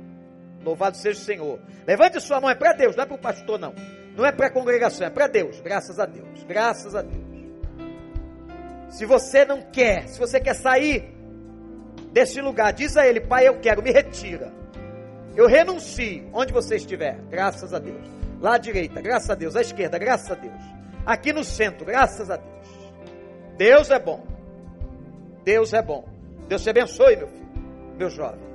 Louvado seja o Senhor. Levante sua mão, é para Deus, não é para o pastor, não. Não é para a congregação, é para Deus. Graças a Deus. Graças a Deus. Se você não quer, se você quer sair desse lugar, diz a Ele, Pai, eu quero, me retira. Eu renuncio onde você estiver. Graças a Deus. Lá à direita, graças a Deus. À esquerda, graças a Deus. Aqui no centro, graças a Deus. Deus é bom. Deus é bom. Deus te abençoe, meu filho, meu jovem.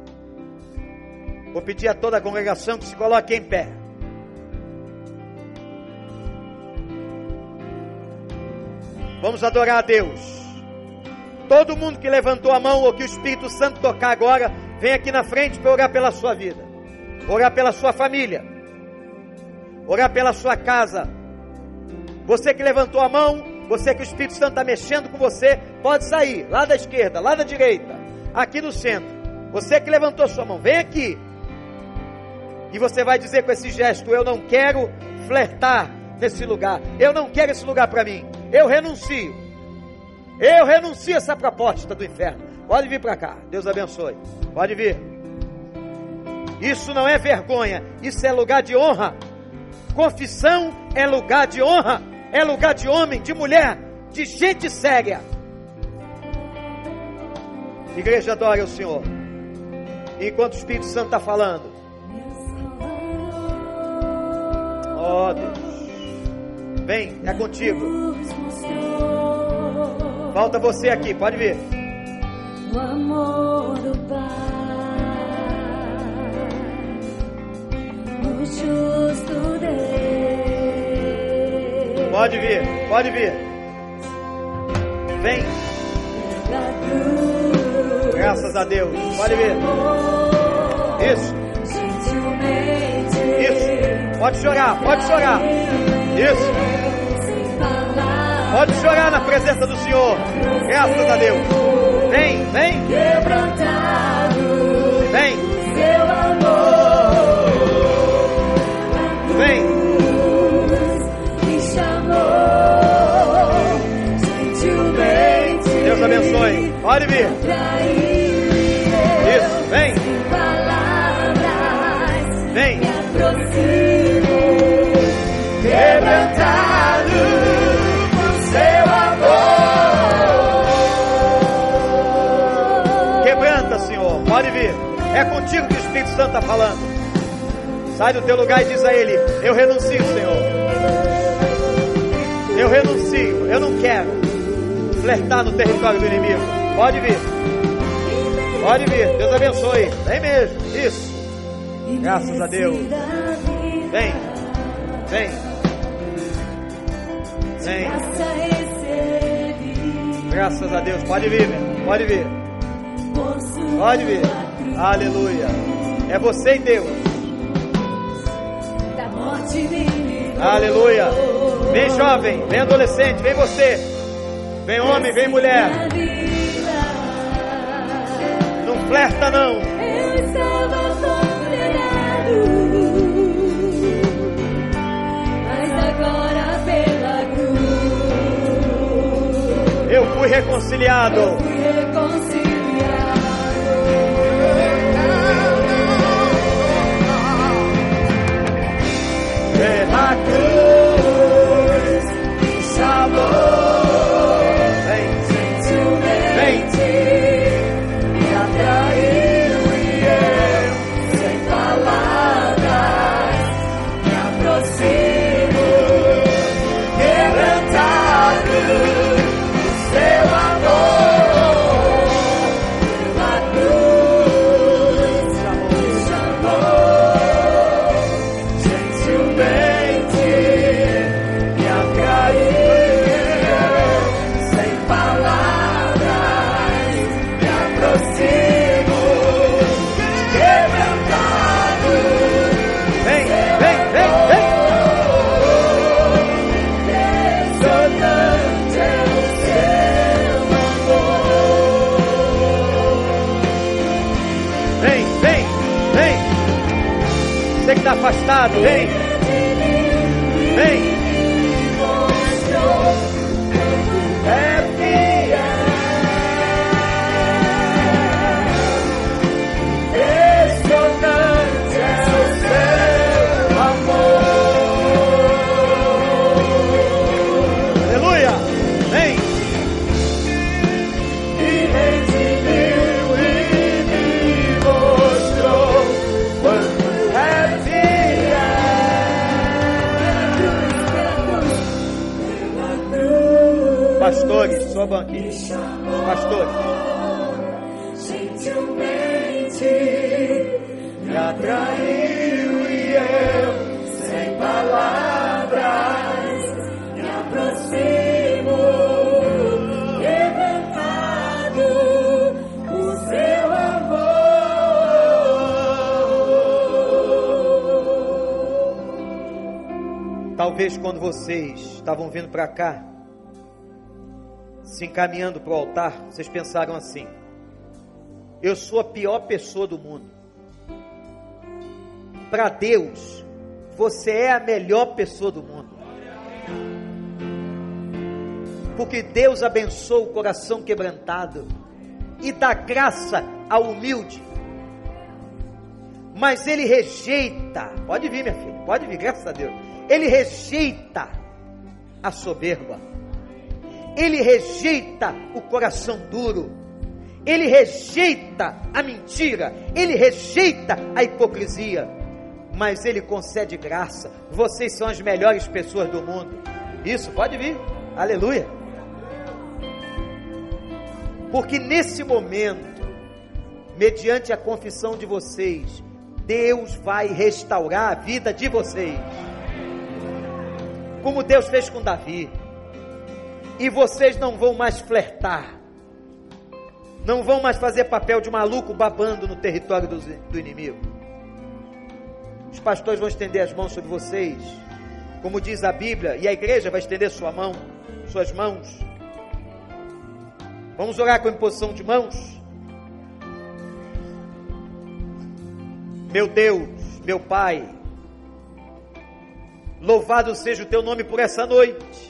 Vou pedir a toda a congregação que se coloque em pé. Vamos adorar a Deus. Todo mundo que levantou a mão ou que o Espírito Santo tocar agora, vem aqui na frente para orar pela sua vida, orar pela sua família, orar pela sua casa. Você que levantou a mão, você que o Espírito Santo está mexendo com você, pode sair, lá da esquerda, lá da direita, aqui no centro. Você que levantou sua mão, vem aqui. E você vai dizer com esse gesto: Eu não quero flertar nesse lugar. Eu não quero esse lugar para mim. Eu renuncio. Eu renuncio essa proposta do inferno. Pode vir para cá. Deus abençoe. Pode vir. Isso não é vergonha, isso é lugar de honra. Confissão é lugar de honra, é lugar de homem, de mulher, de gente séria. Igreja adora o Senhor. Enquanto o Espírito Santo está falando. Ó oh, Deus. Vem, é contigo. Falta você aqui, pode vir. O amor do Pai, o justo Deus. Pode vir, pode vir. Vem. Graças a Deus. Pode vir. Isso. Isso. Pode chorar, pode chorar. Isso. Pode chorar na presença do Senhor. Graças a Deus. Vem, vem. Vem. Vem. Deus abençoe. Pode vir. Santo está falando. Sai do teu lugar e diz a Ele: Eu renuncio, Senhor. Eu renuncio. Eu não quero flertar no território do inimigo. Pode vir. Pode vir. Deus abençoe. Vem mesmo. Isso. Graças a Deus. Vem. Vem. Vem. Graças a Deus. Pode vir, meu. Pode vir. Pode vir. Aleluia. É você e Deus. Aleluia. Vem jovem, vem adolescente, vem você. Vem homem, vem mulher. Não flerta não. Eu fui reconciliado. Pela cruz, chamou. afastado. Vem. Vem. Pastores. Gentilmente me atraiu e eu, sem palavras, me aproximo, quebrantado o seu amor. Talvez quando vocês estavam vindo para cá, se encaminhando para o altar, vocês pensaram assim: eu sou a pior pessoa do mundo. Para Deus, você é a melhor pessoa do mundo. porque Deus abençoa o coração quebrantado e dá graça ao humilde. Mas ele rejeita, pode vir, minha filha, pode vir, graças a Deus. Ele rejeita a soberba, ele rejeita o coração duro, ele rejeita a mentira, ele rejeita a hipocrisia, mas ele concede graça. Vocês são as melhores pessoas do mundo. Isso, pode vir, aleluia. Porque nesse momento, mediante a confissão de vocês, Deus vai restaurar a vida de vocês. Como Deus fez com Davi. E vocês não vão mais flertar. Não vão mais fazer papel de maluco babando no território do, do inimigo. Os pastores vão estender as mãos sobre vocês, como diz a Bíblia, e a igreja vai estender sua mão, suas mãos. Vamos orar com imposição de mãos. Meu Deus, meu Pai, louvado seja o teu nome por essa noite.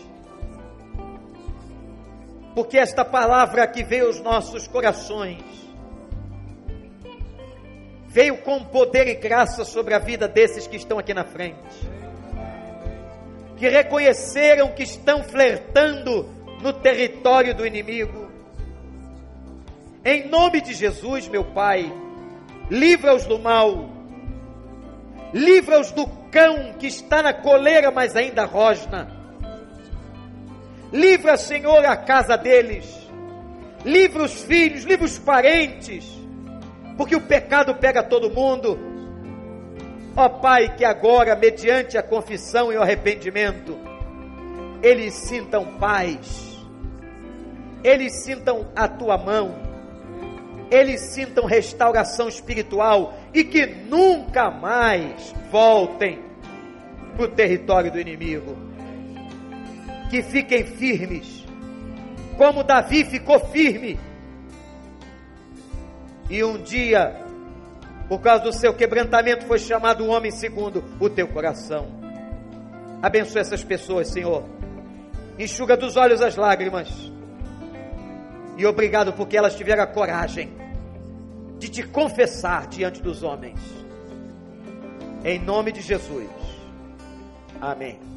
Porque esta palavra que veio aos nossos corações veio com poder e graça sobre a vida desses que estão aqui na frente. Que reconheceram que estão flertando no território do inimigo em nome de Jesus, meu Pai, livra-os do mal, livra-os do cão que está na coleira, mas ainda rosna. Livra, Senhor, a casa deles, livra os filhos, livra os parentes, porque o pecado pega todo mundo. Ó Pai, que agora, mediante a confissão e o arrependimento, eles sintam paz, eles sintam a tua mão, eles sintam restauração espiritual e que nunca mais voltem para o território do inimigo. Que fiquem firmes, como Davi ficou firme. E um dia, por causa do seu quebrantamento, foi chamado um homem segundo o teu coração. Abençoe essas pessoas, Senhor. Enxuga dos olhos as lágrimas e obrigado porque elas tiveram a coragem de te confessar diante dos homens. Em nome de Jesus. Amém.